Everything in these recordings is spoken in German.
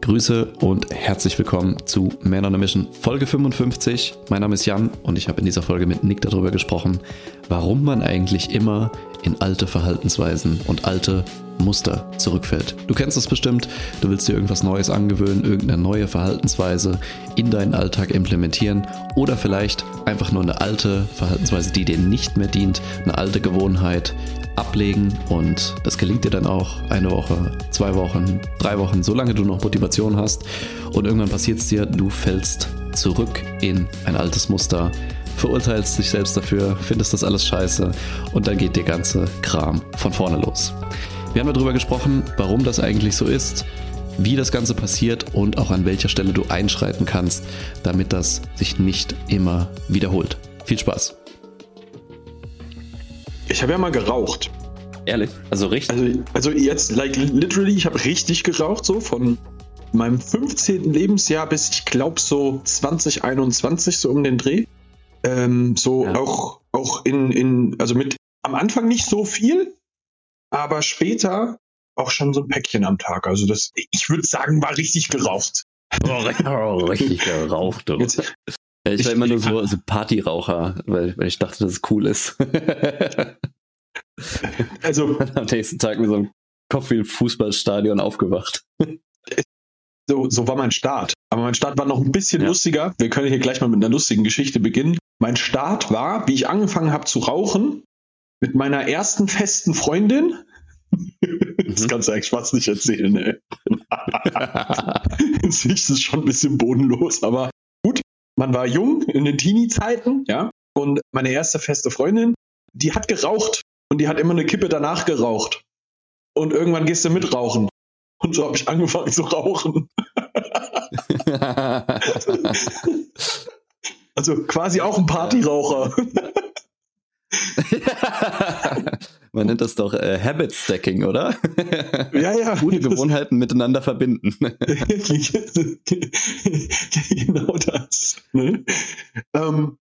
Grüße und herzlich willkommen zu Man on a Mission Folge 55. Mein Name ist Jan und ich habe in dieser Folge mit Nick darüber gesprochen, warum man eigentlich immer in alte Verhaltensweisen und alte Muster zurückfällt. Du kennst es bestimmt, du willst dir irgendwas Neues angewöhnen, irgendeine neue Verhaltensweise in deinen Alltag implementieren oder vielleicht einfach nur eine alte Verhaltensweise, die dir nicht mehr dient, eine alte Gewohnheit ablegen und das gelingt dir dann auch eine Woche, zwei Wochen, drei Wochen, solange du noch Motivation hast und irgendwann passiert es dir, du fällst zurück in ein altes Muster, verurteilst dich selbst dafür, findest das alles scheiße und dann geht der ganze Kram von vorne los. Wir haben darüber gesprochen, warum das eigentlich so ist, wie das Ganze passiert und auch an welcher Stelle du einschreiten kannst, damit das sich nicht immer wiederholt. Viel Spaß! Ich habe ja mal geraucht. Ehrlich? Also richtig? Also, also jetzt, like literally, ich habe richtig geraucht, so von meinem 15. Lebensjahr bis ich glaube so 2021, so um den Dreh. Ähm, so ja. auch, auch in, in, also mit am Anfang nicht so viel, aber später auch schon so ein Päckchen am Tag. Also das, ich würde sagen, war richtig geraucht. Oh, richtig geraucht. Jetzt, ja, ich war immer nur so, so Partyraucher, weil, weil ich dachte, dass es cool ist. also am nächsten Tag mit so einem Kopf wie ein Fußballstadion aufgewacht. So, so war mein Start. Aber mein Start war noch ein bisschen ja. lustiger. Wir können hier gleich mal mit einer lustigen Geschichte beginnen. Mein Start war, wie ich angefangen habe zu rauchen, mit meiner ersten festen Freundin. Das mhm. kannst du eigentlich fast nicht erzählen, ey. das ist schon ein bisschen bodenlos, aber. Man war jung in den Teenie-Zeiten, ja. Und meine erste feste Freundin, die hat geraucht und die hat immer eine Kippe danach geraucht. Und irgendwann gehst du mit rauchen. Und so habe ich angefangen zu rauchen. also quasi auch ein Partyraucher. Man nennt das doch äh, Habit Stacking, oder? Ja, ja. Gute Gewohnheiten miteinander verbinden. Ne? Ähm,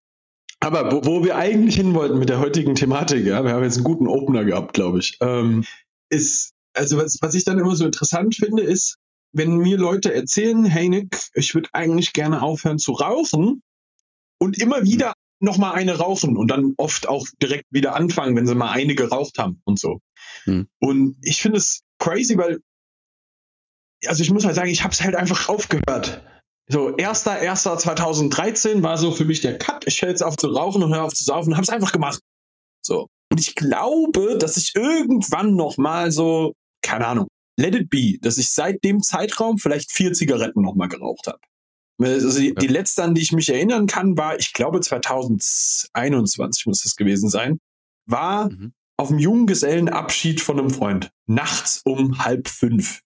aber wo, wo, wir eigentlich hin wollten mit der heutigen Thematik, ja, wir haben jetzt einen guten Opener gehabt, glaube ich, ähm, ist, also was, was ich dann immer so interessant finde, ist, wenn mir Leute erzählen, hey Nick, ich würde eigentlich gerne aufhören zu rauchen und immer wieder noch mal eine rauchen und dann oft auch direkt wieder anfangen, wenn sie mal eine geraucht haben und so. Hm. Und ich finde es crazy, weil also ich muss halt sagen, ich habe es halt einfach aufgehört. So, 1.1.2013 war so für mich der Cut. Ich höre jetzt auf zu rauchen und höre auf zu saufen und habe es einfach gemacht. So. Und ich glaube, dass ich irgendwann noch mal so, keine Ahnung, let it be, dass ich seit dem Zeitraum vielleicht vier Zigaretten noch mal geraucht habe. Also die, die letzte, an die ich mich erinnern kann, war, ich glaube 2021 muss das gewesen sein, war mhm. auf dem Junggesellenabschied von einem Freund. Nachts um halb fünf.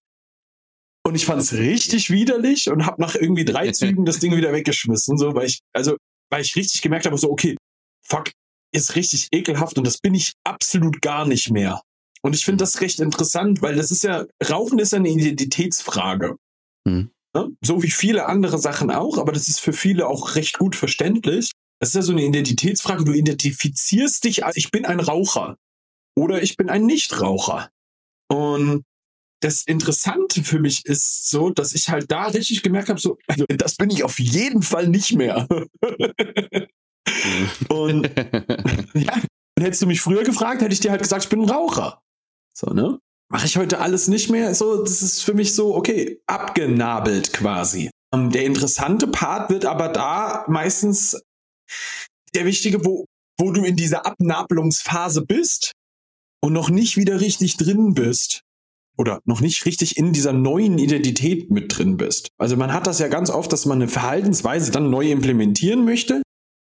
Und ich fand es richtig widerlich und habe nach irgendwie drei Zügen das Ding wieder weggeschmissen, so, weil ich, also, weil ich richtig gemerkt habe, so, okay, fuck, ist richtig ekelhaft und das bin ich absolut gar nicht mehr. Und ich finde das recht interessant, weil das ist ja, Rauchen ist ja eine Identitätsfrage. Mhm. Ne? So wie viele andere Sachen auch, aber das ist für viele auch recht gut verständlich. Das ist ja so eine Identitätsfrage. Du identifizierst dich als ich bin ein Raucher oder ich bin ein Nichtraucher. Und das Interessante für mich ist so, dass ich halt da richtig gemerkt habe, so, also das bin ich auf jeden Fall nicht mehr. und ja, hättest du mich früher gefragt, hätte ich dir halt gesagt, ich bin ein Raucher. So, ne? mache ich heute alles nicht mehr. So, das ist für mich so, okay, abgenabelt quasi. Ähm, der interessante Part wird aber da meistens der wichtige, wo, wo du in dieser Abnabelungsphase bist und noch nicht wieder richtig drin bist. Oder noch nicht richtig in dieser neuen Identität mit drin bist. Also man hat das ja ganz oft, dass man eine Verhaltensweise dann neu implementieren möchte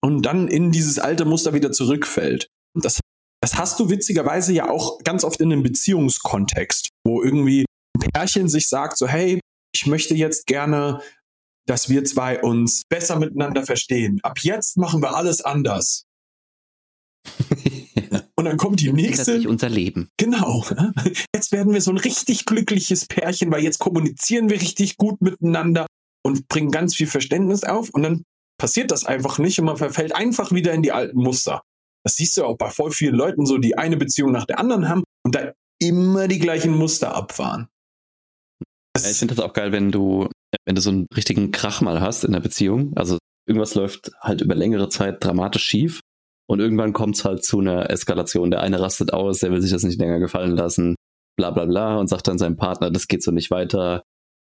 und dann in dieses alte Muster wieder zurückfällt. Das das hast du witzigerweise ja auch ganz oft in einem Beziehungskontext, wo irgendwie ein Pärchen sich sagt, so, hey, ich möchte jetzt gerne, dass wir zwei uns besser miteinander verstehen. Ab jetzt machen wir alles anders. Und dann kommt die nächste. Sich unser Leben. Genau. Jetzt werden wir so ein richtig glückliches Pärchen, weil jetzt kommunizieren wir richtig gut miteinander und bringen ganz viel Verständnis auf. Und dann passiert das einfach nicht und man verfällt einfach wieder in die alten Muster. Das siehst du auch bei voll vielen Leuten so, die eine Beziehung nach der anderen haben und da immer die gleichen Muster abfahren. ich finde das auch geil, wenn du, wenn du so einen richtigen Krach mal hast in der Beziehung. Also irgendwas läuft halt über längere Zeit dramatisch schief und irgendwann kommt es halt zu einer Eskalation. Der eine rastet aus, der will sich das nicht länger gefallen lassen, bla bla bla und sagt dann seinem Partner, das geht so nicht weiter,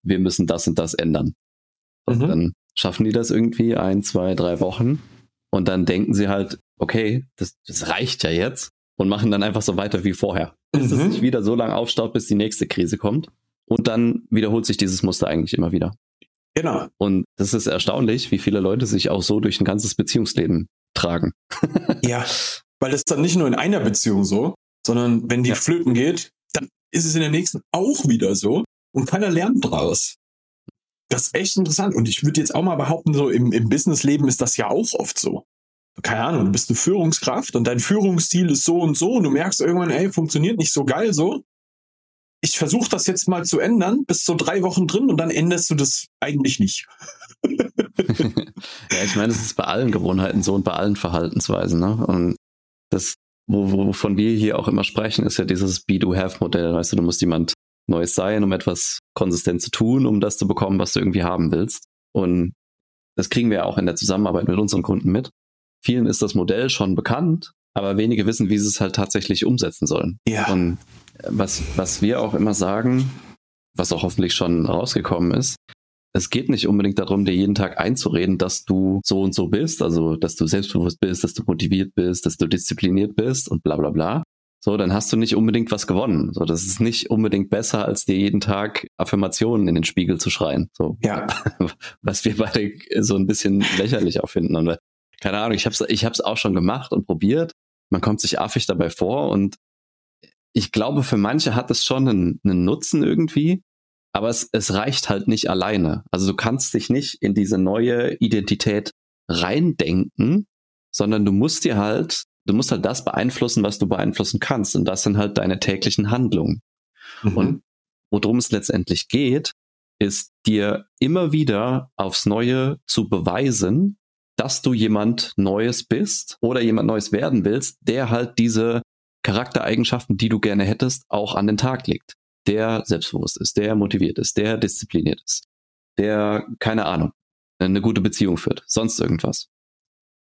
wir müssen das und das ändern. Also mhm. dann schaffen die das irgendwie ein, zwei, drei Wochen und dann denken sie halt, okay, das, das reicht ja jetzt und machen dann einfach so weiter wie vorher. Bis mhm. es sich wieder so lange aufstaut, bis die nächste Krise kommt. Und dann wiederholt sich dieses Muster eigentlich immer wieder. Genau. Und das ist erstaunlich, wie viele Leute sich auch so durch ein ganzes Beziehungsleben tragen. ja, weil das dann nicht nur in einer Beziehung so, sondern wenn die ja. flöten geht, dann ist es in der nächsten auch wieder so und keiner lernt draus. Das ist echt interessant. Und ich würde jetzt auch mal behaupten, so im, im Businessleben ist das ja auch oft so. Keine Ahnung, du bist eine Führungskraft und dein Führungsstil ist so und so und du merkst irgendwann, ey, funktioniert nicht so geil so. Ich versuche das jetzt mal zu ändern, bist so drei Wochen drin und dann änderst du das eigentlich nicht. ja, ich meine, es ist bei allen Gewohnheiten so und bei allen Verhaltensweisen. Ne? Und das, wo, wovon wir hier auch immer sprechen, ist ja dieses Be-Do-Have-Modell. Weißt du, du musst jemand Neues sein, um etwas konsistent zu tun, um das zu bekommen, was du irgendwie haben willst. Und das kriegen wir auch in der Zusammenarbeit mit unseren Kunden mit. Vielen ist das Modell schon bekannt, aber wenige wissen, wie sie es halt tatsächlich umsetzen sollen. Ja. Und was, was wir auch immer sagen, was auch hoffentlich schon rausgekommen ist, es geht nicht unbedingt darum, dir jeden Tag einzureden, dass du so und so bist, also dass du selbstbewusst bist, dass du motiviert bist, dass du diszipliniert bist und bla bla bla, so, dann hast du nicht unbedingt was gewonnen. So, das ist nicht unbedingt besser, als dir jeden Tag Affirmationen in den Spiegel zu schreien. So, ja. Was wir beide so ein bisschen lächerlich auch finden. Und keine Ahnung, ich hab's, ich hab's auch schon gemacht und probiert. Man kommt sich affig dabei vor und ich glaube, für manche hat es schon einen, einen Nutzen irgendwie, aber es, es reicht halt nicht alleine. Also du kannst dich nicht in diese neue Identität reindenken, sondern du musst dir halt du musst halt das beeinflussen, was du beeinflussen kannst. Und das sind halt deine täglichen Handlungen. Mhm. Und worum es letztendlich geht, ist dir immer wieder aufs Neue zu beweisen, dass du jemand Neues bist oder jemand Neues werden willst, der halt diese Charaktereigenschaften, die du gerne hättest, auch an den Tag legt. Der selbstbewusst ist, der motiviert ist, der diszipliniert ist, der, keine Ahnung, eine gute Beziehung führt, sonst irgendwas.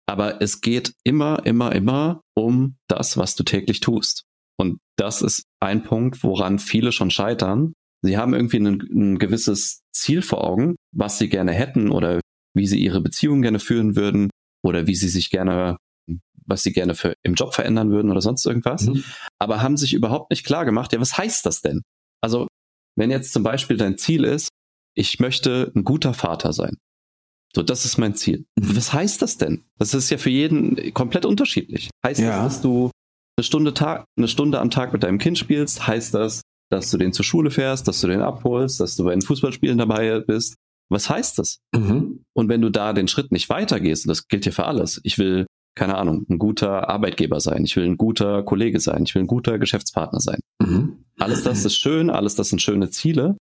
Aber es geht immer, immer, immer um das, was du täglich tust. Und das ist ein Punkt, woran viele schon scheitern. Sie haben irgendwie ein, ein gewisses Ziel vor Augen, was sie gerne hätten oder wie sie ihre Beziehung gerne führen würden oder wie sie sich gerne, was sie gerne für, im Job verändern würden oder sonst irgendwas. Mhm. Aber haben sich überhaupt nicht klar gemacht, ja, was heißt das denn? Also, wenn jetzt zum Beispiel dein Ziel ist, ich möchte ein guter Vater sein. So, das ist mein Ziel. Mhm. Was heißt das denn? Das ist ja für jeden komplett unterschiedlich. Heißt ja. das, dass du eine Stunde, Tag, eine Stunde am Tag mit deinem Kind spielst? Heißt das, dass du den zur Schule fährst, dass du den abholst, dass du bei den Fußballspielen dabei bist? Was heißt das? Mhm. Und wenn du da den Schritt nicht weitergehst, und das gilt ja für alles, ich will, keine Ahnung, ein guter Arbeitgeber sein, ich will ein guter Kollege sein, ich will ein guter Geschäftspartner sein. Mhm. Alles das ist schön, alles das sind schöne Ziele.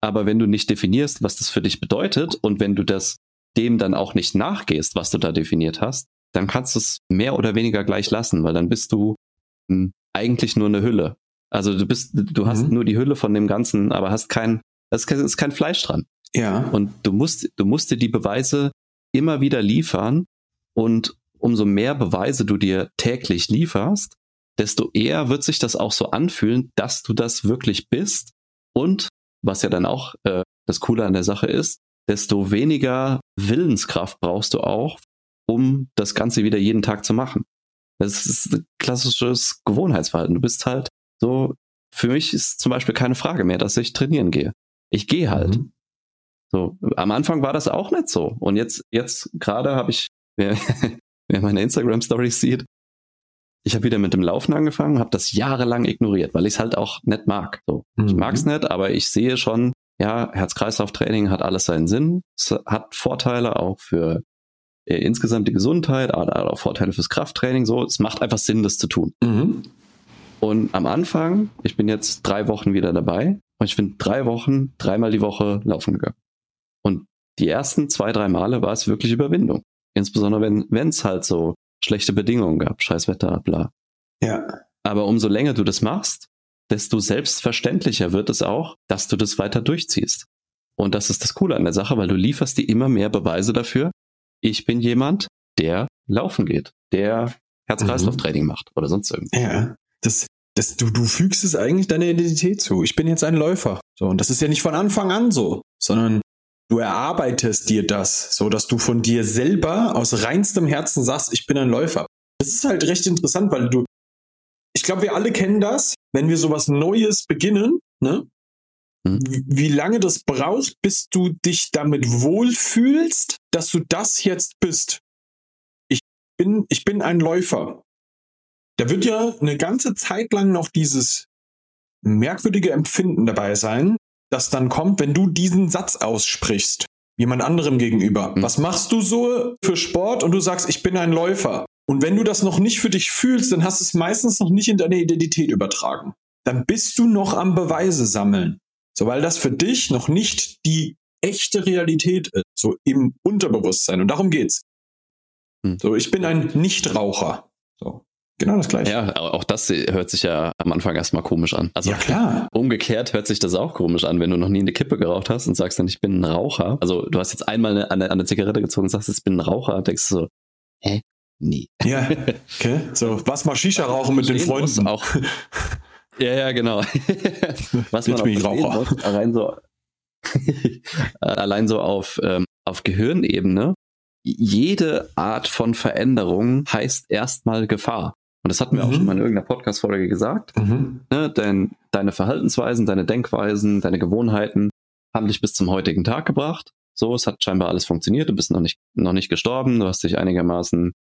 Aber wenn du nicht definierst, was das für dich bedeutet und wenn du das dem dann auch nicht nachgehst, was du da definiert hast, dann kannst du es mehr oder weniger gleich lassen, weil dann bist du hm, eigentlich nur eine Hülle. Also du bist, du hast mhm. nur die Hülle von dem Ganzen, aber hast kein, es ist kein Fleisch dran. Ja. Und du musst, du musst dir die Beweise immer wieder liefern und umso mehr Beweise du dir täglich lieferst, desto eher wird sich das auch so anfühlen, dass du das wirklich bist. Und was ja dann auch äh, das Coole an der Sache ist, desto weniger Willenskraft brauchst du auch, um das Ganze wieder jeden Tag zu machen. Das ist ein klassisches Gewohnheitsverhalten. Du bist halt so, für mich ist zum Beispiel keine Frage mehr, dass ich trainieren gehe. Ich gehe halt. Mhm. So, am Anfang war das auch nicht so. Und jetzt, jetzt gerade habe ich, wer, wer meine Instagram-Stories sieht, ich habe wieder mit dem Laufen angefangen, habe das jahrelang ignoriert, weil ich es halt auch nicht mag. So, mhm. Ich mag es nicht, aber ich sehe schon, ja, Herz-Kreislauf-Training hat alles seinen Sinn. Es hat Vorteile auch für äh, insgesamt die Gesundheit, aber auch Vorteile fürs Krafttraining. So, es macht einfach Sinn, das zu tun. Mhm. Und am Anfang, ich bin jetzt drei Wochen wieder dabei und ich bin drei Wochen, dreimal die Woche laufen gegangen. Und die ersten zwei, drei Male war es wirklich Überwindung. Insbesondere wenn es halt so schlechte Bedingungen gab, scheiß Wetter, bla. Ja. Aber umso länger du das machst, desto selbstverständlicher wird es auch, dass du das weiter durchziehst. Und das ist das Coole an der Sache, weil du lieferst dir immer mehr Beweise dafür. Ich bin jemand, der laufen geht, der Herz-Kreislauf-Training macht oder sonst irgendwas. Ja, das, das, du, du fügst es eigentlich deiner Identität zu. Ich bin jetzt ein Läufer. So, und das ist ja nicht von Anfang an so, sondern du erarbeitest dir das, so dass du von dir selber aus reinstem Herzen sagst, ich bin ein Läufer. Das ist halt recht interessant, weil du, ich glaube, wir alle kennen das, wenn wir sowas Neues beginnen, ne? Hm. Wie lange das braucht, bis du dich damit wohlfühlst, dass du das jetzt bist. Ich bin, ich bin ein Läufer. Da wird ja eine ganze Zeit lang noch dieses merkwürdige Empfinden dabei sein, das dann kommt, wenn du diesen Satz aussprichst, jemand anderem gegenüber. Mhm. Was machst du so für Sport? Und du sagst, ich bin ein Läufer. Und wenn du das noch nicht für dich fühlst, dann hast du es meistens noch nicht in deine Identität übertragen. Dann bist du noch am Beweise sammeln. So, weil das für dich noch nicht die echte Realität ist, so im Unterbewusstsein. Und darum geht's. Mhm. So, ich bin ein Nichtraucher. So. Genau das gleiche. Ja, auch das hört sich ja am Anfang erstmal komisch an. Also ja, klar. Umgekehrt hört sich das auch komisch an, wenn du noch nie eine Kippe geraucht hast und sagst dann, ich bin ein Raucher. Also du hast jetzt einmal eine, eine, eine Zigarette gezogen und sagst, ich bin ein Raucher, denkst du so, hä? Nee. Ja, okay. So, was mal Shisha rauchen mit den Freunden. Auch. Ja, ja, genau. was man auch Raucher. Muss, allein so, allein so auf, ähm, auf Gehirnebene, jede Art von Veränderung heißt erstmal Gefahr. Und das hatten wir mhm. auch schon mal in irgendeiner Podcast-Folge gesagt. Mhm. Ne, dein, deine Verhaltensweisen, deine Denkweisen, deine Gewohnheiten haben dich bis zum heutigen Tag gebracht. So, es hat scheinbar alles funktioniert. Du bist noch nicht, noch nicht gestorben. Du hast dich einigermaßen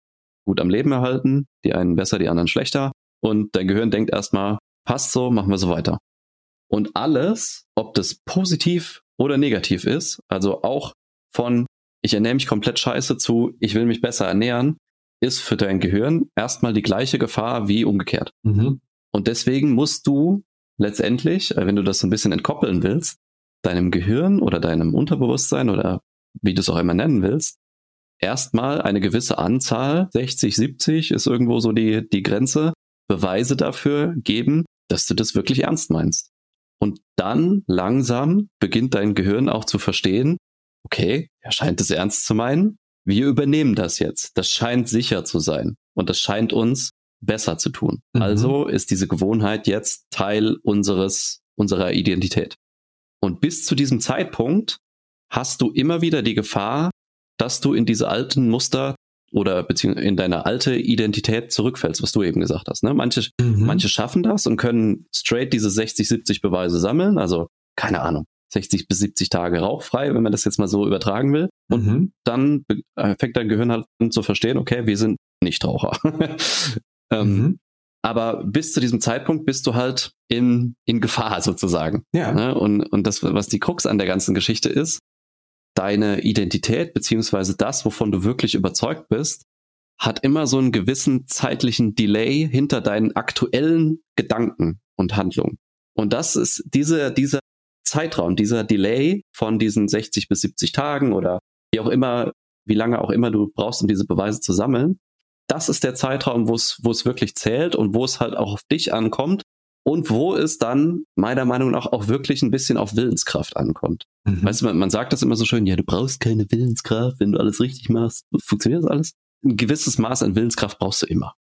gut am Leben erhalten. Die einen besser, die anderen schlechter. Und dein Gehirn denkt erstmal, passt so, machen wir so weiter. Und alles, ob das positiv oder negativ ist, also auch von ich ernähre mich komplett scheiße zu ich will mich besser ernähren, ist für dein Gehirn erstmal die gleiche Gefahr wie umgekehrt. Mhm. Und deswegen musst du letztendlich, äh, wenn du das so ein bisschen entkoppeln willst, deinem Gehirn oder deinem Unterbewusstsein oder wie du es auch immer nennen willst, erstmal eine gewisse Anzahl, 60, 70 ist irgendwo so die, die Grenze, Beweise dafür geben, dass du das wirklich ernst meinst. Und dann langsam beginnt dein Gehirn auch zu verstehen, okay, er scheint es ernst zu meinen, wir übernehmen das jetzt. Das scheint sicher zu sein und das scheint uns besser zu tun. Mhm. Also ist diese Gewohnheit jetzt Teil unseres, unserer Identität. Und bis zu diesem Zeitpunkt hast du immer wieder die Gefahr, dass du in diese alten Muster oder beziehungsweise in deine alte Identität zurückfällst, was du eben gesagt hast. Ne? Manche, mhm. manche schaffen das und können straight diese 60, 70 Beweise sammeln. Also keine Ahnung. 60 bis 70 Tage rauchfrei, wenn man das jetzt mal so übertragen will. Und mhm. dann äh, fängt dein Gehirn halt an zu verstehen, okay, wir sind Nichtraucher. ähm, mhm. Aber bis zu diesem Zeitpunkt bist du halt in, in Gefahr sozusagen. Ja. Ne? Und, und das, was die Krux an der ganzen Geschichte ist, deine Identität beziehungsweise das, wovon du wirklich überzeugt bist, hat immer so einen gewissen zeitlichen Delay hinter deinen aktuellen Gedanken und Handlungen. Und das ist diese, dieser Zeitraum, dieser Delay von diesen 60 bis 70 Tagen oder wie auch immer, wie lange auch immer du brauchst, um diese Beweise zu sammeln, das ist der Zeitraum, wo es, wo es wirklich zählt und wo es halt auch auf dich ankommt und wo es dann meiner Meinung nach auch wirklich ein bisschen auf Willenskraft ankommt. Mhm. Weißt du, man, man sagt das immer so schön, ja, du brauchst keine Willenskraft, wenn du alles richtig machst. Funktioniert das alles? Ein gewisses Maß an Willenskraft brauchst du immer.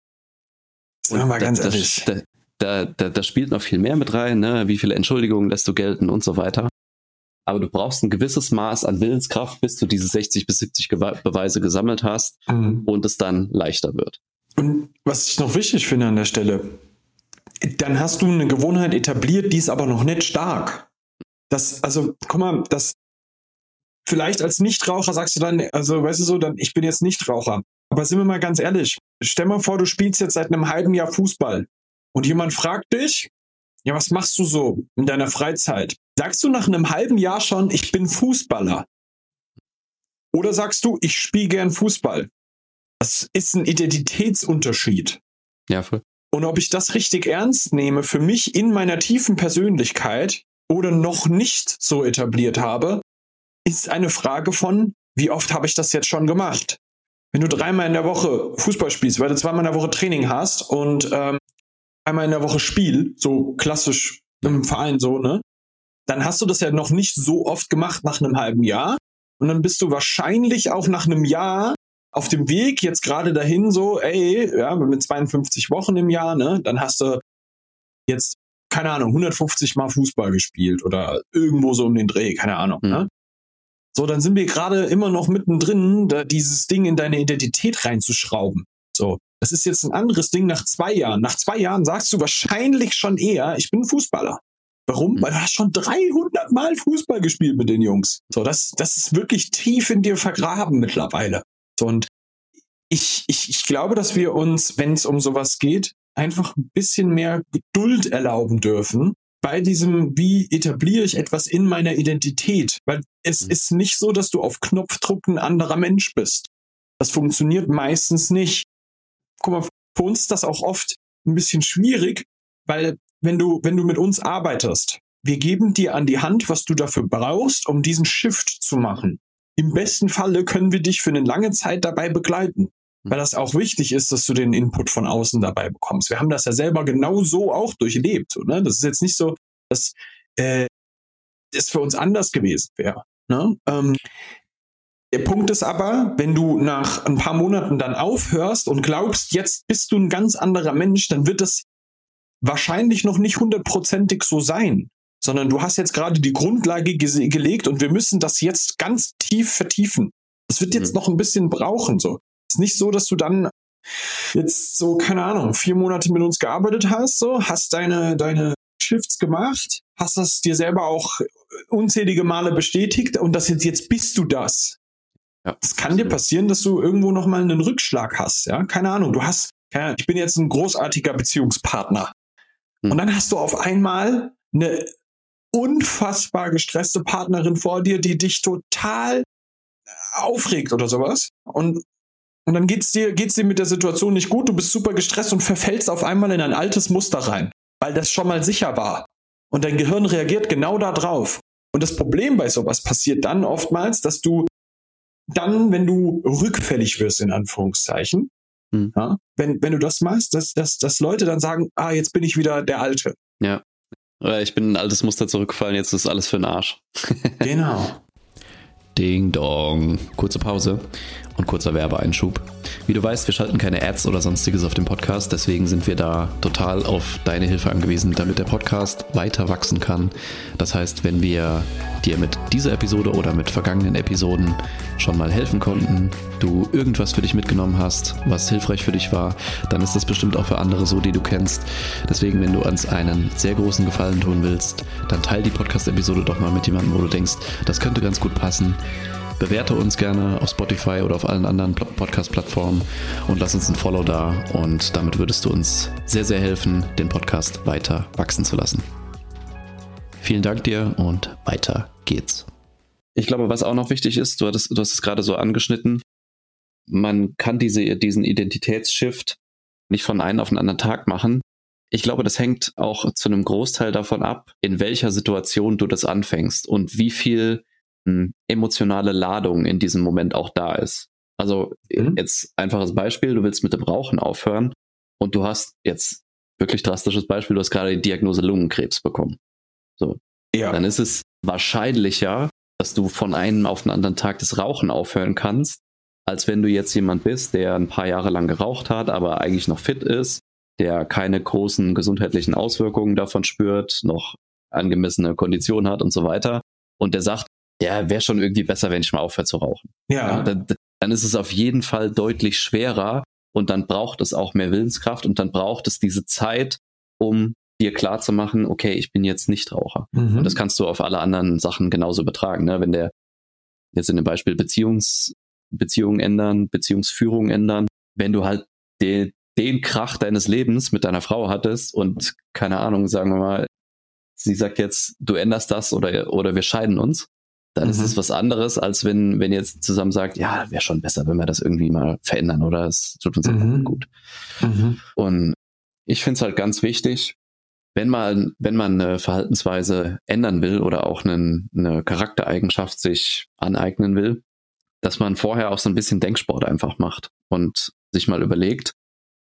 Sagen wir mal ganz ehrlich. Da, da, da, da spielt noch viel mehr mit rein, ne? wie viele Entschuldigungen lässt du gelten und so weiter. Aber du brauchst ein gewisses Maß an Willenskraft, bis du diese 60 bis 70 Beweise gesammelt hast mhm. und es dann leichter wird. Und was ich noch wichtig finde an der Stelle, dann hast du eine Gewohnheit etabliert, die ist aber noch nicht stark. Das, also, guck mal, das, vielleicht als Nichtraucher sagst du dann, also, weißt du so, dann, ich bin jetzt Nichtraucher. Aber sind wir mal ganz ehrlich, stell mal vor, du spielst jetzt seit einem halben Jahr Fußball und jemand fragt dich, ja, was machst du so in deiner Freizeit? Sagst du nach einem halben Jahr schon, ich bin Fußballer? Oder sagst du, ich spiele gern Fußball? Das ist ein Identitätsunterschied. Ja, voll. Und ob ich das richtig ernst nehme für mich in meiner tiefen Persönlichkeit oder noch nicht so etabliert habe, ist eine Frage von, wie oft habe ich das jetzt schon gemacht? Wenn du dreimal in der Woche Fußball spielst, weil du zweimal in der Woche Training hast und ähm, einmal in der Woche Spiel, so klassisch im Verein so, ne? Dann hast du das ja noch nicht so oft gemacht nach einem halben Jahr. Und dann bist du wahrscheinlich auch nach einem Jahr auf dem Weg jetzt gerade dahin so, ey, ja, mit 52 Wochen im Jahr, ne, dann hast du jetzt, keine Ahnung, 150 Mal Fußball gespielt oder irgendwo so um den Dreh, keine Ahnung, mhm. ne? So, dann sind wir gerade immer noch mittendrin, da dieses Ding in deine Identität reinzuschrauben. So, das ist jetzt ein anderes Ding nach zwei Jahren. Nach zwei Jahren sagst du wahrscheinlich schon eher, ich bin Fußballer. Warum? Mhm. Weil du hast schon 300 Mal Fußball gespielt mit den Jungs. So, das, das ist wirklich tief in dir vergraben mittlerweile. So, und ich, ich, ich glaube, dass wir uns, wenn es um sowas geht, einfach ein bisschen mehr Geduld erlauben dürfen bei diesem, wie etabliere ich etwas in meiner Identität? Weil es mhm. ist nicht so, dass du auf Knopfdruck ein anderer Mensch bist. Das funktioniert meistens nicht. Guck mal, für uns ist das auch oft ein bisschen schwierig, weil wenn du, wenn du mit uns arbeitest, wir geben dir an die Hand, was du dafür brauchst, um diesen Shift zu machen. Im besten Falle können wir dich für eine lange Zeit dabei begleiten, weil das auch wichtig ist, dass du den Input von außen dabei bekommst. Wir haben das ja selber genau so auch durchlebt. Ne? Das ist jetzt nicht so, dass äh, es für uns anders gewesen wäre. Ne? Ähm, der Punkt ist aber, wenn du nach ein paar Monaten dann aufhörst und glaubst, jetzt bist du ein ganz anderer Mensch, dann wird es wahrscheinlich noch nicht hundertprozentig so sein, sondern du hast jetzt gerade die Grundlage ge gelegt und wir müssen das jetzt ganz tief vertiefen. Das wird jetzt mhm. noch ein bisschen brauchen, so. Es ist nicht so, dass du dann jetzt so, keine Ahnung, vier Monate mit uns gearbeitet hast, so, hast deine, deine Shifts gemacht, hast das dir selber auch unzählige Male bestätigt und das jetzt, jetzt bist du das. Ja, es kann dir passieren, dass du irgendwo nochmal einen Rückschlag hast, ja. Keine Ahnung, du hast, keine ich bin jetzt ein großartiger Beziehungspartner. Hm. Und dann hast du auf einmal eine unfassbar gestresste Partnerin vor dir, die dich total aufregt oder sowas. Und, und dann geht's dir, geht's dir mit der Situation nicht gut, du bist super gestresst und verfällst auf einmal in ein altes Muster rein, weil das schon mal sicher war. Und dein Gehirn reagiert genau da drauf. Und das Problem bei sowas passiert dann oftmals, dass du dann, wenn du rückfällig wirst, in Anführungszeichen, hm. Ja? Wenn, wenn du das machst, dass, dass, dass Leute dann sagen, ah, jetzt bin ich wieder der Alte. Ja. Ich bin ein altes Muster zurückgefallen, jetzt ist alles für den Arsch. genau. Ding Dong. Kurze Pause und kurzer Werbeeinschub. Wie du weißt, wir schalten keine Ads oder sonstiges auf dem Podcast, deswegen sind wir da total auf deine Hilfe angewiesen, damit der Podcast weiter wachsen kann. Das heißt, wenn wir dir mit dieser Episode oder mit vergangenen Episoden schon mal helfen konnten, du irgendwas für dich mitgenommen hast, was hilfreich für dich war, dann ist das bestimmt auch für andere so, die du kennst. Deswegen, wenn du uns einen sehr großen Gefallen tun willst, dann teil die Podcast-Episode doch mal mit jemandem, wo du denkst, das könnte ganz gut passen. Bewerte uns gerne auf Spotify oder auf allen anderen Podcast-Plattformen und lass uns ein Follow da. Und damit würdest du uns sehr, sehr helfen, den Podcast weiter wachsen zu lassen. Vielen Dank dir und weiter geht's. Ich glaube, was auch noch wichtig ist, du, hattest, du hast es gerade so angeschnitten, man kann diese, diesen Identitätsshift nicht von einem auf den anderen Tag machen. Ich glaube, das hängt auch zu einem Großteil davon ab, in welcher Situation du das anfängst und wie viel emotionale Ladung in diesem Moment auch da ist. Also mhm. jetzt einfaches Beispiel, du willst mit dem Rauchen aufhören und du hast jetzt wirklich drastisches Beispiel, du hast gerade die Diagnose Lungenkrebs bekommen. So. Ja. Dann ist es wahrscheinlicher, dass du von einem auf den anderen Tag das Rauchen aufhören kannst, als wenn du jetzt jemand bist, der ein paar Jahre lang geraucht hat, aber eigentlich noch fit ist, der keine großen gesundheitlichen Auswirkungen davon spürt, noch angemessene Kondition hat und so weiter. Und der sagt, ja, wäre schon irgendwie besser, wenn ich mal aufhöre zu rauchen. Ja. ja dann, dann ist es auf jeden Fall deutlich schwerer und dann braucht es auch mehr Willenskraft und dann braucht es diese Zeit, um dir klar zu machen, okay, ich bin jetzt nicht Raucher. Mhm. Und das kannst du auf alle anderen Sachen genauso betragen. Ne? Wenn der jetzt in dem Beispiel Beziehungs, Beziehungen ändern, Beziehungsführung ändern, wenn du halt den, den Krach deines Lebens mit deiner Frau hattest und keine Ahnung, sagen wir mal, sie sagt jetzt, du änderst das oder, oder wir scheiden uns, dann mhm. ist es was anderes, als wenn, wenn ihr jetzt zusammen sagt, ja, wäre schon besser, wenn wir das irgendwie mal verändern oder es tut uns mhm. gut. Mhm. Und ich finde es halt ganz wichtig, wenn man, wenn man eine Verhaltensweise ändern will oder auch einen, eine Charaktereigenschaft sich aneignen will, dass man vorher auch so ein bisschen Denksport einfach macht und sich mal überlegt,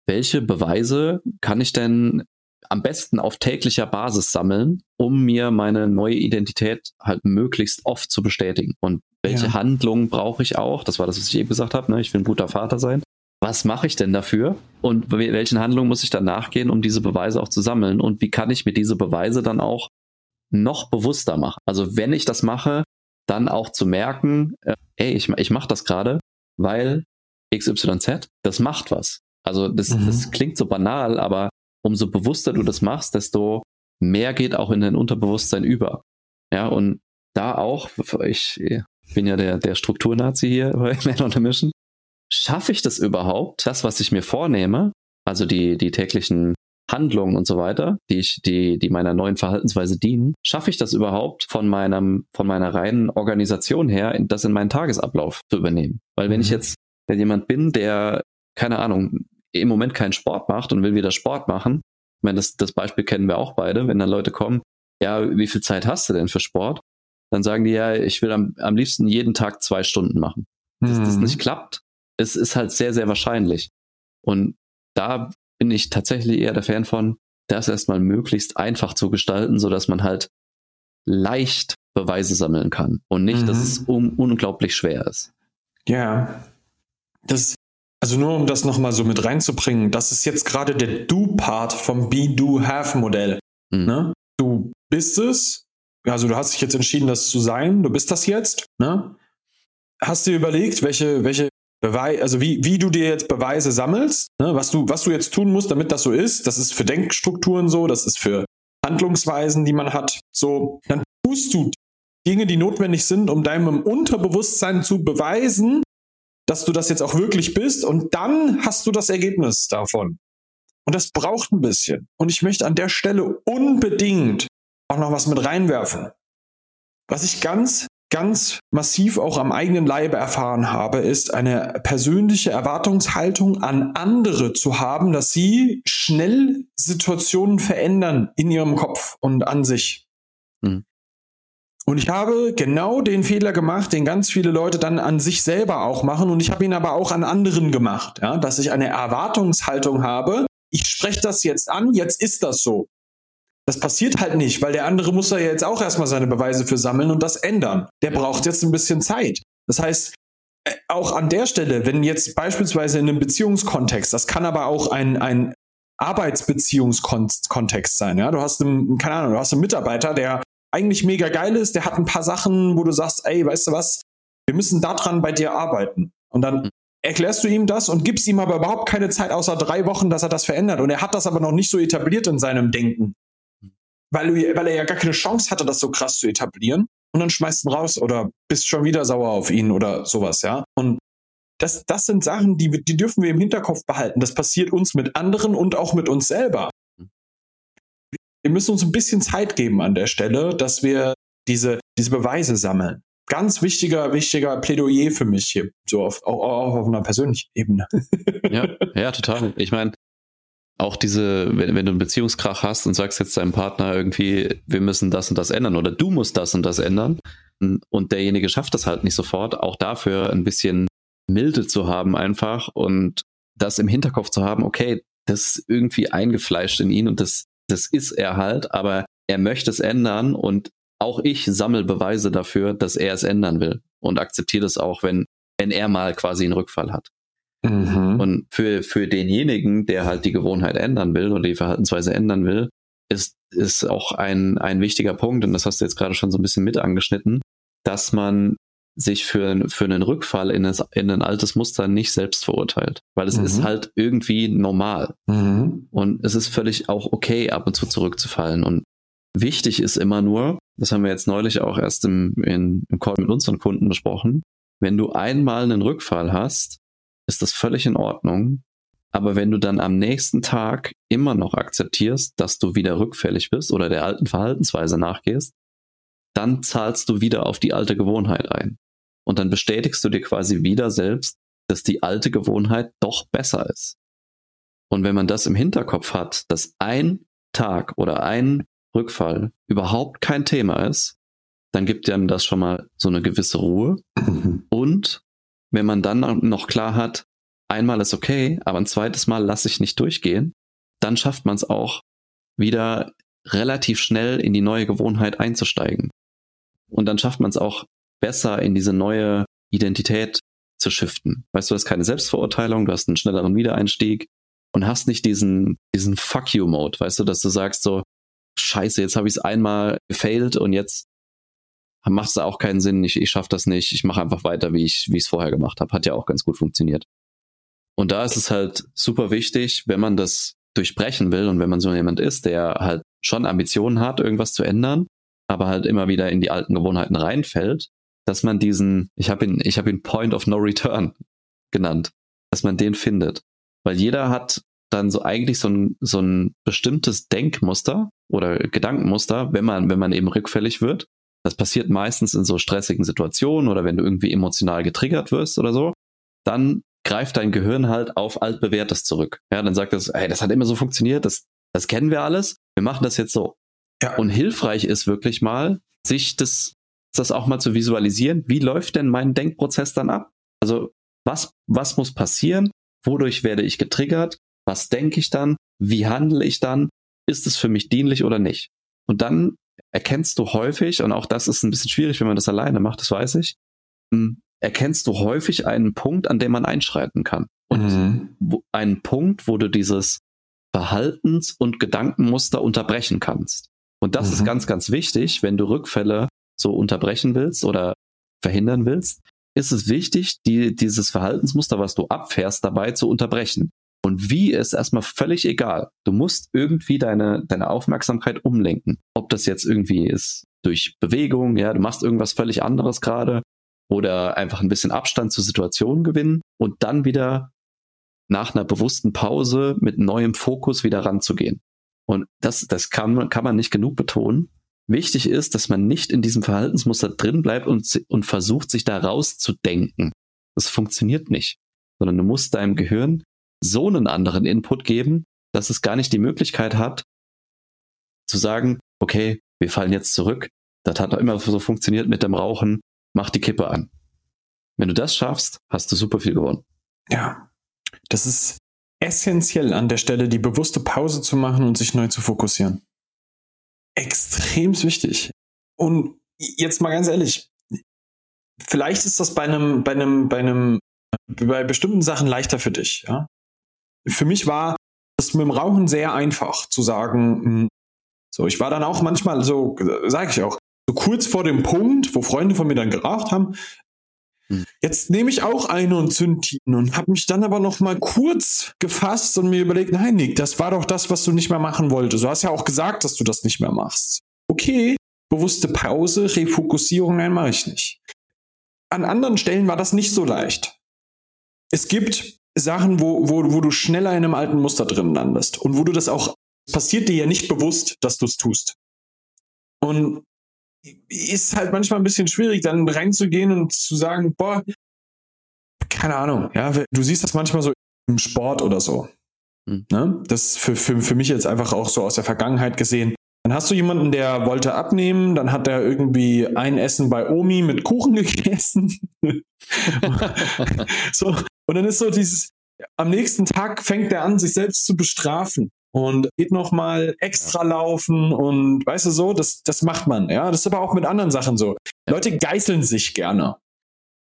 welche Beweise kann ich denn am besten auf täglicher Basis sammeln, um mir meine neue Identität halt möglichst oft zu bestätigen. Und welche ja. Handlungen brauche ich auch? Das war das, was ich eben gesagt habe. Ne? Ich will ein guter Vater sein. Was mache ich denn dafür? Und welchen Handlungen muss ich dann nachgehen, um diese Beweise auch zu sammeln? Und wie kann ich mir diese Beweise dann auch noch bewusster machen? Also wenn ich das mache, dann auch zu merken, äh, ey, ich, ich mache das gerade, weil XYZ, das macht was. Also das, mhm. das klingt so banal, aber umso bewusster du das machst, desto mehr geht auch in dein Unterbewusstsein über. Ja, und da auch, ich bin ja der, der Strukturnazi hier bei Man on a Mission, schaffe ich das überhaupt, das, was ich mir vornehme, also die, die täglichen Handlungen und so weiter, die ich, die, die meiner neuen Verhaltensweise dienen, schaffe ich das überhaupt von meinem, von meiner reinen Organisation her, das in meinen Tagesablauf zu übernehmen? Weil wenn mhm. ich jetzt wenn jemand bin, der, keine Ahnung, im Moment keinen Sport macht und will wieder Sport machen, ich meine, das, das Beispiel kennen wir auch beide, wenn dann Leute kommen, ja, wie viel Zeit hast du denn für Sport? Dann sagen die ja, ich will am, am liebsten jeden Tag zwei Stunden machen. Dass mhm. das nicht klappt, das ist halt sehr, sehr wahrscheinlich. Und da bin ich tatsächlich eher der Fan von, das erstmal möglichst einfach zu gestalten, so dass man halt leicht Beweise sammeln kann und nicht, mhm. dass es un unglaublich schwer ist. Ja, das, also nur um das nochmal so mit reinzubringen, das ist jetzt gerade der Do-Part vom Be-Do-Have-Modell. Mhm. Ne? Du bist es, also du hast dich jetzt entschieden, das zu sein, du bist das jetzt, ne? Hast dir überlegt, welche, welche Beweise, also wie, wie du dir jetzt Beweise sammelst, ne? was, du, was du jetzt tun musst, damit das so ist. Das ist für Denkstrukturen so, das ist für Handlungsweisen, die man hat. So, dann tust du Dinge, die notwendig sind, um deinem Unterbewusstsein zu beweisen, dass du das jetzt auch wirklich bist und dann hast du das Ergebnis davon. Und das braucht ein bisschen. Und ich möchte an der Stelle unbedingt auch noch was mit reinwerfen. Was ich ganz, ganz massiv auch am eigenen Leibe erfahren habe, ist eine persönliche Erwartungshaltung an andere zu haben, dass sie schnell Situationen verändern in ihrem Kopf und an sich. Mhm. Und ich habe genau den Fehler gemacht, den ganz viele Leute dann an sich selber auch machen. Und ich habe ihn aber auch an anderen gemacht, ja, dass ich eine Erwartungshaltung habe. Ich spreche das jetzt an, jetzt ist das so. Das passiert halt nicht, weil der andere muss da jetzt auch erstmal seine Beweise für sammeln und das ändern. Der braucht jetzt ein bisschen Zeit. Das heißt, äh, auch an der Stelle, wenn jetzt beispielsweise in einem Beziehungskontext, das kann aber auch ein, ein Arbeitsbeziehungskontext sein, ja, du hast einen, keine Ahnung, du hast einen Mitarbeiter, der eigentlich mega geil ist, der hat ein paar Sachen, wo du sagst, ey, weißt du was, wir müssen daran bei dir arbeiten. Und dann mhm. erklärst du ihm das und gibst ihm aber überhaupt keine Zeit außer drei Wochen, dass er das verändert. Und er hat das aber noch nicht so etabliert in seinem Denken. Weil, weil er ja gar keine Chance hatte, das so krass zu etablieren. Und dann schmeißt ihn raus oder bist schon wieder sauer auf ihn oder sowas, ja. Und das, das sind Sachen, die, die dürfen wir im Hinterkopf behalten. Das passiert uns mit anderen und auch mit uns selber wir müssen uns ein bisschen Zeit geben an der Stelle, dass wir diese, diese Beweise sammeln. Ganz wichtiger, wichtiger Plädoyer für mich hier, so auf, auch, auch auf einer persönlichen Ebene. Ja, ja, total. Ich meine, auch diese, wenn, wenn du einen Beziehungskrach hast und sagst jetzt deinem Partner irgendwie, wir müssen das und das ändern oder du musst das und das ändern und derjenige schafft das halt nicht sofort, auch dafür ein bisschen Milde zu haben einfach und das im Hinterkopf zu haben, okay, das ist irgendwie eingefleischt in ihn und das das ist er halt, aber er möchte es ändern und auch ich sammle Beweise dafür, dass er es ändern will und akzeptiere das auch, wenn, wenn er mal quasi einen Rückfall hat. Mhm. Und für, für denjenigen, der halt die Gewohnheit ändern will oder die Verhaltensweise ändern will, ist, ist auch ein, ein wichtiger Punkt, und das hast du jetzt gerade schon so ein bisschen mit angeschnitten, dass man sich für, für einen Rückfall in, das, in ein altes Muster nicht selbst verurteilt. Weil es mhm. ist halt irgendwie normal. Mhm. Und es ist völlig auch okay, ab und zu zurückzufallen. Und wichtig ist immer nur, das haben wir jetzt neulich auch erst im, in, im Call mit unseren Kunden besprochen, wenn du einmal einen Rückfall hast, ist das völlig in Ordnung. Aber wenn du dann am nächsten Tag immer noch akzeptierst, dass du wieder rückfällig bist oder der alten Verhaltensweise nachgehst, dann zahlst du wieder auf die alte Gewohnheit ein. Und dann bestätigst du dir quasi wieder selbst, dass die alte Gewohnheit doch besser ist. Und wenn man das im Hinterkopf hat, dass ein Tag oder ein Rückfall überhaupt kein Thema ist, dann gibt einem das schon mal so eine gewisse Ruhe. Und wenn man dann noch klar hat, einmal ist okay, aber ein zweites Mal lasse ich nicht durchgehen, dann schafft man es auch, wieder relativ schnell in die neue Gewohnheit einzusteigen. Und dann schafft man es auch besser in diese neue Identität zu shiften. Weißt du, du hast keine Selbstverurteilung, du hast einen schnelleren Wiedereinstieg und hast nicht diesen, diesen Fuck you-Mode, weißt du, dass du sagst so, scheiße, jetzt habe ich es einmal gefailt und jetzt macht es auch keinen Sinn, ich, ich schaffe das nicht, ich mache einfach weiter, wie ich es vorher gemacht habe. Hat ja auch ganz gut funktioniert. Und da ist es halt super wichtig, wenn man das durchbrechen will und wenn man so jemand ist, der halt schon Ambitionen hat, irgendwas zu ändern, aber halt immer wieder in die alten Gewohnheiten reinfällt, dass man diesen, ich habe ihn, ich habe ihn Point of No Return genannt, dass man den findet. Weil jeder hat dann so eigentlich so ein, so ein bestimmtes Denkmuster oder Gedankenmuster, wenn man, wenn man eben rückfällig wird. Das passiert meistens in so stressigen Situationen oder wenn du irgendwie emotional getriggert wirst oder so. Dann greift dein Gehirn halt auf altbewährtes zurück. Ja, dann sagt es, hey, das hat immer so funktioniert, das, das kennen wir alles, wir machen das jetzt so. Ja. Und hilfreich ist wirklich mal, sich das, das auch mal zu visualisieren. Wie läuft denn mein Denkprozess dann ab? Also, was, was muss passieren? Wodurch werde ich getriggert? Was denke ich dann? Wie handle ich dann? Ist es für mich dienlich oder nicht? Und dann erkennst du häufig, und auch das ist ein bisschen schwierig, wenn man das alleine macht, das weiß ich, hm, erkennst du häufig einen Punkt, an dem man einschreiten kann. Und mhm. einen Punkt, wo du dieses Verhaltens- und Gedankenmuster unterbrechen kannst. Und das mhm. ist ganz, ganz wichtig, wenn du Rückfälle so unterbrechen willst oder verhindern willst, ist es wichtig, die, dieses Verhaltensmuster, was du abfährst, dabei zu unterbrechen. Und wie ist erstmal völlig egal. Du musst irgendwie deine, deine Aufmerksamkeit umlenken. Ob das jetzt irgendwie ist durch Bewegung, ja, du machst irgendwas völlig anderes gerade oder einfach ein bisschen Abstand zur Situation gewinnen und dann wieder nach einer bewussten Pause mit neuem Fokus wieder ranzugehen. Und das, das kann, kann man nicht genug betonen. Wichtig ist, dass man nicht in diesem Verhaltensmuster drin bleibt und, und versucht, sich da rauszudenken. Das funktioniert nicht. Sondern du musst deinem Gehirn so einen anderen Input geben, dass es gar nicht die Möglichkeit hat, zu sagen, okay, wir fallen jetzt zurück. Das hat doch immer so funktioniert mit dem Rauchen mach die Kippe an. Wenn du das schaffst, hast du super viel gewonnen. Ja, das ist essentiell an der Stelle, die bewusste Pause zu machen und sich neu zu fokussieren. Extrem wichtig. Und jetzt mal ganz ehrlich, vielleicht ist das bei einem, bei einem, bei einem, bei bestimmten Sachen leichter für dich. Ja? Für mich war es mit dem Rauchen sehr einfach zu sagen, hm, so, ich war dann auch manchmal so, sage ich auch, so kurz vor dem Punkt, wo Freunde von mir dann geraucht haben. Jetzt nehme ich auch eine und zünd ihn und habe mich dann aber noch mal kurz gefasst und mir überlegt, nein, Nick, das war doch das, was du nicht mehr machen wolltest. Du hast ja auch gesagt, dass du das nicht mehr machst. Okay, bewusste Pause, Refokussierung, nein, mache ich nicht. An anderen Stellen war das nicht so leicht. Es gibt Sachen, wo, wo, wo du schneller in einem alten Muster drin landest und wo du das auch, passiert dir ja nicht bewusst, dass du es tust. Und ist halt manchmal ein bisschen schwierig, dann reinzugehen und zu sagen, boah, keine Ahnung, ja, du siehst das manchmal so im Sport oder so. Hm. Ne? Das ist für, für, für mich jetzt einfach auch so aus der Vergangenheit gesehen. Dann hast du jemanden, der wollte abnehmen, dann hat er irgendwie ein Essen bei Omi mit Kuchen gegessen. so, und dann ist so dieses, am nächsten Tag fängt er an, sich selbst zu bestrafen und geht nochmal extra laufen und weißt du so, das, das macht man. Ja, das ist aber auch mit anderen Sachen so. Leute geißeln sich gerne.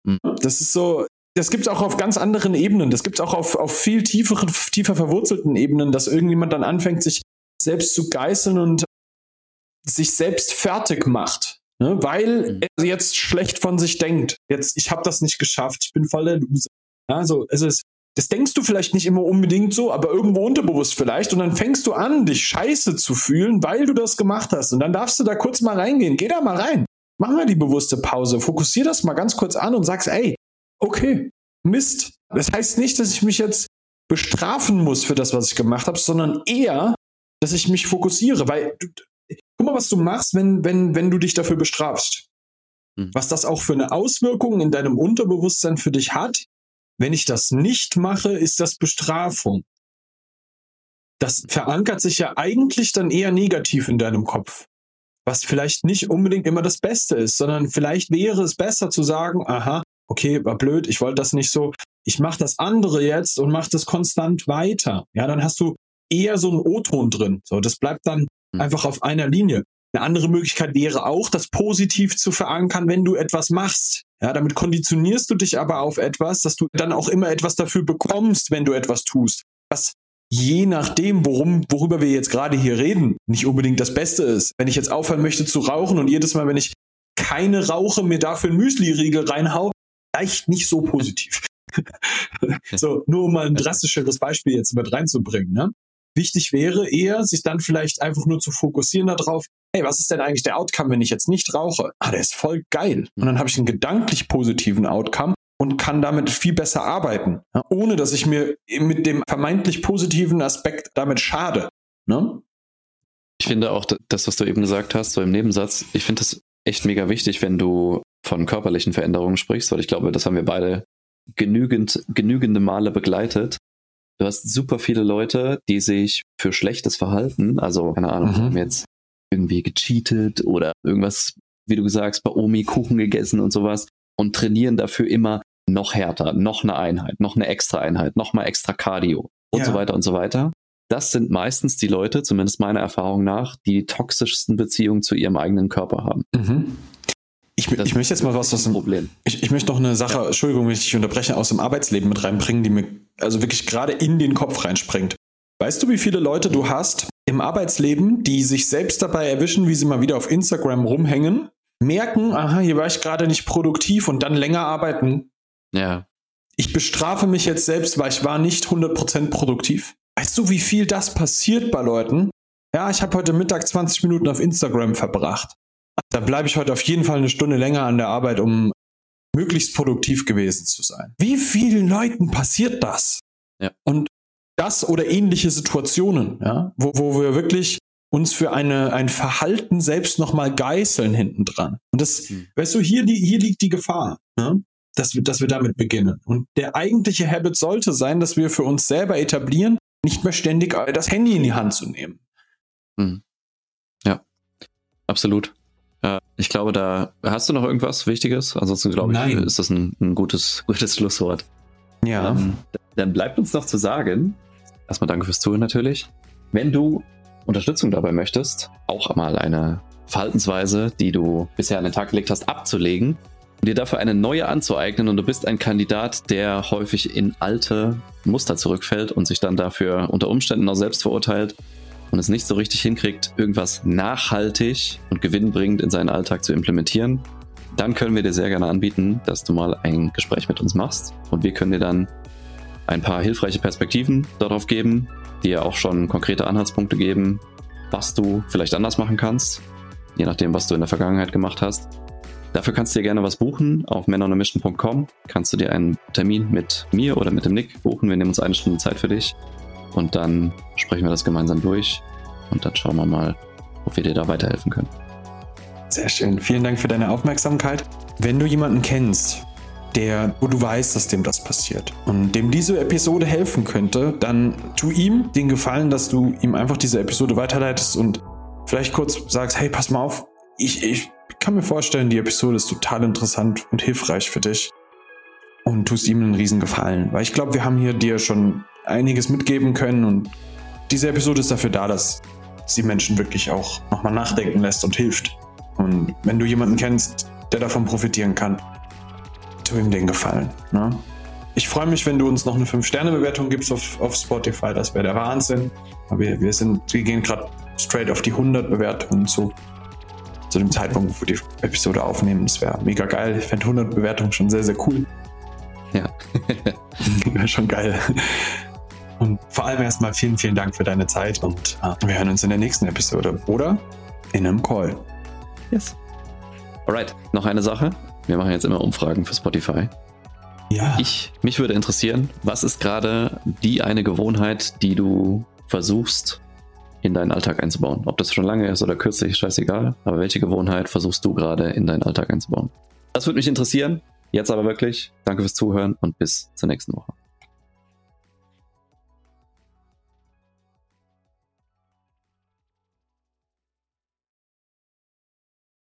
Mhm. Das ist so, das gibt es auch auf ganz anderen Ebenen. Das gibt es auch auf, auf viel tieferen, tiefer verwurzelten Ebenen, dass irgendjemand dann anfängt, sich selbst zu geißeln und sich selbst fertig macht. Ne? Weil mhm. er jetzt schlecht von sich denkt. Jetzt, ich habe das nicht geschafft, ich bin voll der Loser. Also es ist das denkst du vielleicht nicht immer unbedingt so, aber irgendwo unterbewusst vielleicht. Und dann fängst du an, dich scheiße zu fühlen, weil du das gemacht hast. Und dann darfst du da kurz mal reingehen. Geh da mal rein. Mach mal die bewusste Pause. Fokussier das mal ganz kurz an und sagst, ey, okay, Mist. Das heißt nicht, dass ich mich jetzt bestrafen muss für das, was ich gemacht habe, sondern eher, dass ich mich fokussiere. Weil, du, guck mal, was du machst, wenn, wenn, wenn du dich dafür bestrafst. Hm. Was das auch für eine Auswirkung in deinem Unterbewusstsein für dich hat, wenn ich das nicht mache, ist das Bestrafung. Das verankert sich ja eigentlich dann eher negativ in deinem Kopf. Was vielleicht nicht unbedingt immer das Beste ist, sondern vielleicht wäre es besser zu sagen, aha, okay, war blöd, ich wollte das nicht so. Ich mache das andere jetzt und mache das konstant weiter. Ja, dann hast du eher so ein O-Ton drin. So, das bleibt dann mhm. einfach auf einer Linie. Eine andere Möglichkeit wäre auch, das positiv zu verankern, wenn du etwas machst. Ja, damit konditionierst du dich aber auf etwas, dass du dann auch immer etwas dafür bekommst, wenn du etwas tust. Was je nachdem, worum, worüber wir jetzt gerade hier reden, nicht unbedingt das Beste ist. Wenn ich jetzt aufhören möchte zu rauchen und jedes Mal, wenn ich keine rauche, mir dafür einen Müsli-Riegel reinhau, leicht nicht so positiv. so, nur um mal ein drastischeres Beispiel jetzt mit reinzubringen. Ne? Wichtig wäre eher, sich dann vielleicht einfach nur zu fokussieren darauf, hey, was ist denn eigentlich der Outcome, wenn ich jetzt nicht rauche? Ah, der ist voll geil. Und dann habe ich einen gedanklich positiven Outcome und kann damit viel besser arbeiten, ja, ohne dass ich mir mit dem vermeintlich positiven Aspekt damit schade. Ne? Ich finde auch das, was du eben gesagt hast, so im Nebensatz, ich finde das echt mega wichtig, wenn du von körperlichen Veränderungen sprichst, weil ich glaube, das haben wir beide genügend, genügende Male begleitet. Du hast super viele Leute, die sich für schlechtes Verhalten, also keine Ahnung, mhm. haben jetzt irgendwie gecheatet oder irgendwas, wie du sagst, bei Omi Kuchen gegessen und sowas und trainieren dafür immer noch härter, noch eine Einheit, noch eine extra Einheit, noch mal extra Cardio und ja. so weiter und so weiter. Das sind meistens die Leute, zumindest meiner Erfahrung nach, die die toxischsten Beziehungen zu ihrem eigenen Körper haben. Mhm. Ich, ich, möchte jetzt mal was aus dem Problem. Ich, ich möchte noch eine Sache, ja. Entschuldigung, wenn ich dich unterbreche, aus dem Arbeitsleben mit reinbringen, die mir also wirklich gerade in den Kopf reinspringt. Weißt du, wie viele Leute du hast im Arbeitsleben, die sich selbst dabei erwischen, wie sie mal wieder auf Instagram rumhängen, merken, aha, hier war ich gerade nicht produktiv und dann länger arbeiten? Ja. Ich bestrafe mich jetzt selbst, weil ich war nicht 100% produktiv. Weißt du, wie viel das passiert bei Leuten? Ja, ich habe heute Mittag 20 Minuten auf Instagram verbracht. Da bleibe ich heute auf jeden Fall eine Stunde länger an der Arbeit, um möglichst produktiv gewesen zu sein. Wie vielen Leuten passiert das? Ja. Und das oder ähnliche Situationen, ja, wo, wo wir wirklich uns für eine, ein Verhalten selbst nochmal geißeln hinten dran. Und das, mhm. weißt du, hier, die, hier liegt die Gefahr, ne? dass, wir, dass wir damit beginnen. Und der eigentliche Habit sollte sein, dass wir für uns selber etablieren, nicht mehr ständig das Handy in die Hand zu nehmen. Mhm. Ja, absolut. Ich glaube, da hast du noch irgendwas Wichtiges. Ansonsten glaube ich, Nein. ist das ein, ein, gutes, gutes Schlusswort. Ja. Ähm, dann bleibt uns noch zu sagen, erstmal danke fürs Zuhören natürlich. Wenn du Unterstützung dabei möchtest, auch mal eine Verhaltensweise, die du bisher an den Tag gelegt hast, abzulegen und dir dafür eine neue anzueignen und du bist ein Kandidat, der häufig in alte Muster zurückfällt und sich dann dafür unter Umständen auch selbst verurteilt, und es nicht so richtig hinkriegt, irgendwas nachhaltig und gewinnbringend in seinen Alltag zu implementieren, dann können wir dir sehr gerne anbieten, dass du mal ein Gespräch mit uns machst und wir können dir dann ein paar hilfreiche Perspektiven darauf geben, dir auch schon konkrete Anhaltspunkte geben, was du vielleicht anders machen kannst, je nachdem, was du in der Vergangenheit gemacht hast. Dafür kannst du dir gerne was buchen. Auf menonamission.com kannst du dir einen Termin mit mir oder mit dem Nick buchen. Wir nehmen uns eine Stunde Zeit für dich und dann sprechen wir das gemeinsam durch und dann schauen wir mal, ob wir dir da weiterhelfen können. Sehr schön. Vielen Dank für deine Aufmerksamkeit. Wenn du jemanden kennst, der, wo du weißt, dass dem das passiert und dem diese Episode helfen könnte, dann tu ihm den Gefallen, dass du ihm einfach diese Episode weiterleitest und vielleicht kurz sagst, hey, pass mal auf, ich, ich kann mir vorstellen, die Episode ist total interessant und hilfreich für dich und tust ihm einen riesen Gefallen, weil ich glaube, wir haben hier dir schon einiges mitgeben können. Und diese Episode ist dafür da, dass sie Menschen wirklich auch nochmal nachdenken lässt und hilft. Und wenn du jemanden kennst, der davon profitieren kann, tu ihm den Gefallen. Ne? Ich freue mich, wenn du uns noch eine 5-Sterne-Bewertung gibst auf, auf Spotify. Das wäre der Wahnsinn. Aber wir, wir, sind, wir gehen gerade straight auf die 100 Bewertungen zu. Zu dem Zeitpunkt, wo wir die Episode aufnehmen. Das wäre mega geil. Ich fände 100 Bewertungen schon sehr, sehr cool. Ja. wäre schon geil. Und vor allem erstmal vielen, vielen Dank für deine Zeit und äh, wir hören uns in der nächsten Episode oder in einem Call. Yes. Alright, noch eine Sache. Wir machen jetzt immer Umfragen für Spotify. Ja. Ich, mich würde interessieren, was ist gerade die eine Gewohnheit, die du versuchst in deinen Alltag einzubauen? Ob das schon lange ist oder kürzlich, scheißegal. Aber welche Gewohnheit versuchst du gerade in deinen Alltag einzubauen? Das würde mich interessieren. Jetzt aber wirklich. Danke fürs Zuhören und bis zur nächsten Woche.